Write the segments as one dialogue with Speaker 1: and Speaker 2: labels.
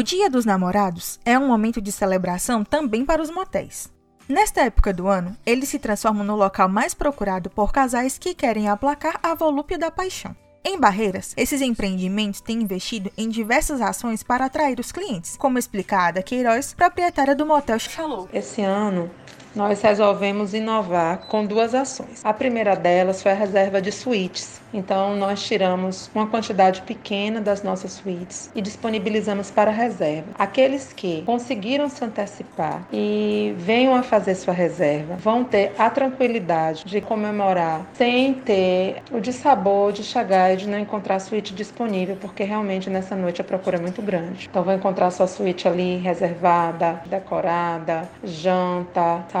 Speaker 1: O Dia dos Namorados é um momento de celebração também para os motéis. Nesta época do ano, eles se transformam no local mais procurado por casais que querem aplacar a volúpia da paixão. Em Barreiras, esses empreendimentos têm investido em diversas ações para atrair os clientes, como explicada Queiroz, proprietária do motel Chalou.
Speaker 2: Esse ano, nós resolvemos inovar com duas ações. A primeira delas foi a reserva de suítes. Então, nós tiramos uma quantidade pequena das nossas suítes e disponibilizamos para reserva. Aqueles que conseguiram se antecipar e venham a fazer sua reserva vão ter a tranquilidade de comemorar sem ter o dissabor de chegar e de não encontrar a suíte disponível, porque realmente nessa noite a procura é muito grande. Então, vão encontrar sua suíte ali reservada, decorada, janta, sabe?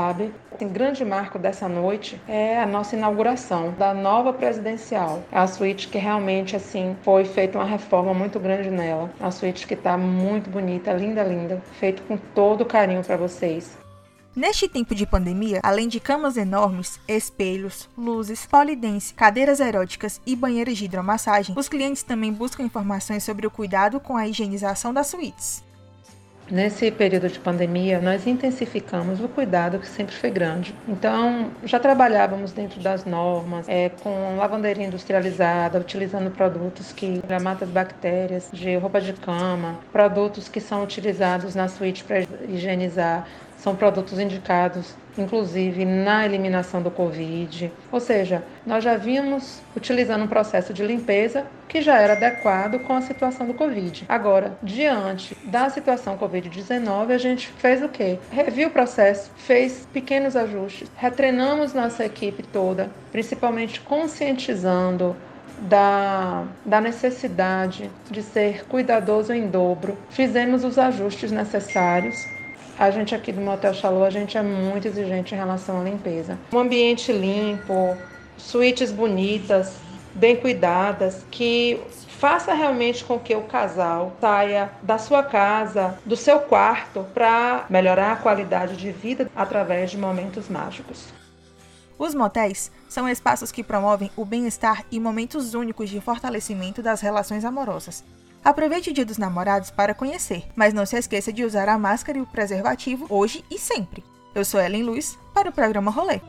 Speaker 2: O grande marco dessa noite é a nossa inauguração da nova presidencial. É a suíte que realmente assim foi feita uma reforma muito grande nela. A suíte que está muito bonita, linda, linda, feito com todo carinho para vocês.
Speaker 1: Neste tempo de pandemia, além de camas enormes, espelhos, luzes, polidense, cadeiras eróticas e banheiras de hidromassagem, os clientes também buscam informações sobre o cuidado com a higienização das suítes.
Speaker 2: Nesse período de pandemia, nós intensificamos o cuidado que sempre foi grande. Então, já trabalhávamos dentro das normas, é, com lavanderia industrializada, utilizando produtos que matam as bactérias, de roupa de cama, produtos que são utilizados na suíte para higienizar, são produtos indicados, inclusive, na eliminação do Covid. Ou seja, nós já vínhamos utilizando um processo de limpeza que já era adequado com a situação do Covid. Agora, diante da situação Covid-19, a gente fez o quê? Reviu o processo, fez pequenos ajustes, retreinamos nossa equipe toda, principalmente conscientizando da, da necessidade de ser cuidadoso em dobro, fizemos os ajustes necessários a gente aqui do Motel Chalou, a gente é muito exigente em relação à limpeza. Um ambiente limpo, suítes bonitas, bem cuidadas, que faça realmente com que o casal saia da sua casa, do seu quarto, para melhorar a qualidade de vida através de momentos mágicos.
Speaker 1: Os motéis são espaços que promovem o bem-estar e momentos únicos de fortalecimento das relações amorosas. Aproveite o Dia dos Namorados para conhecer, mas não se esqueça de usar a máscara e o preservativo hoje e sempre. Eu sou Ellen Luz para o programa Rolê.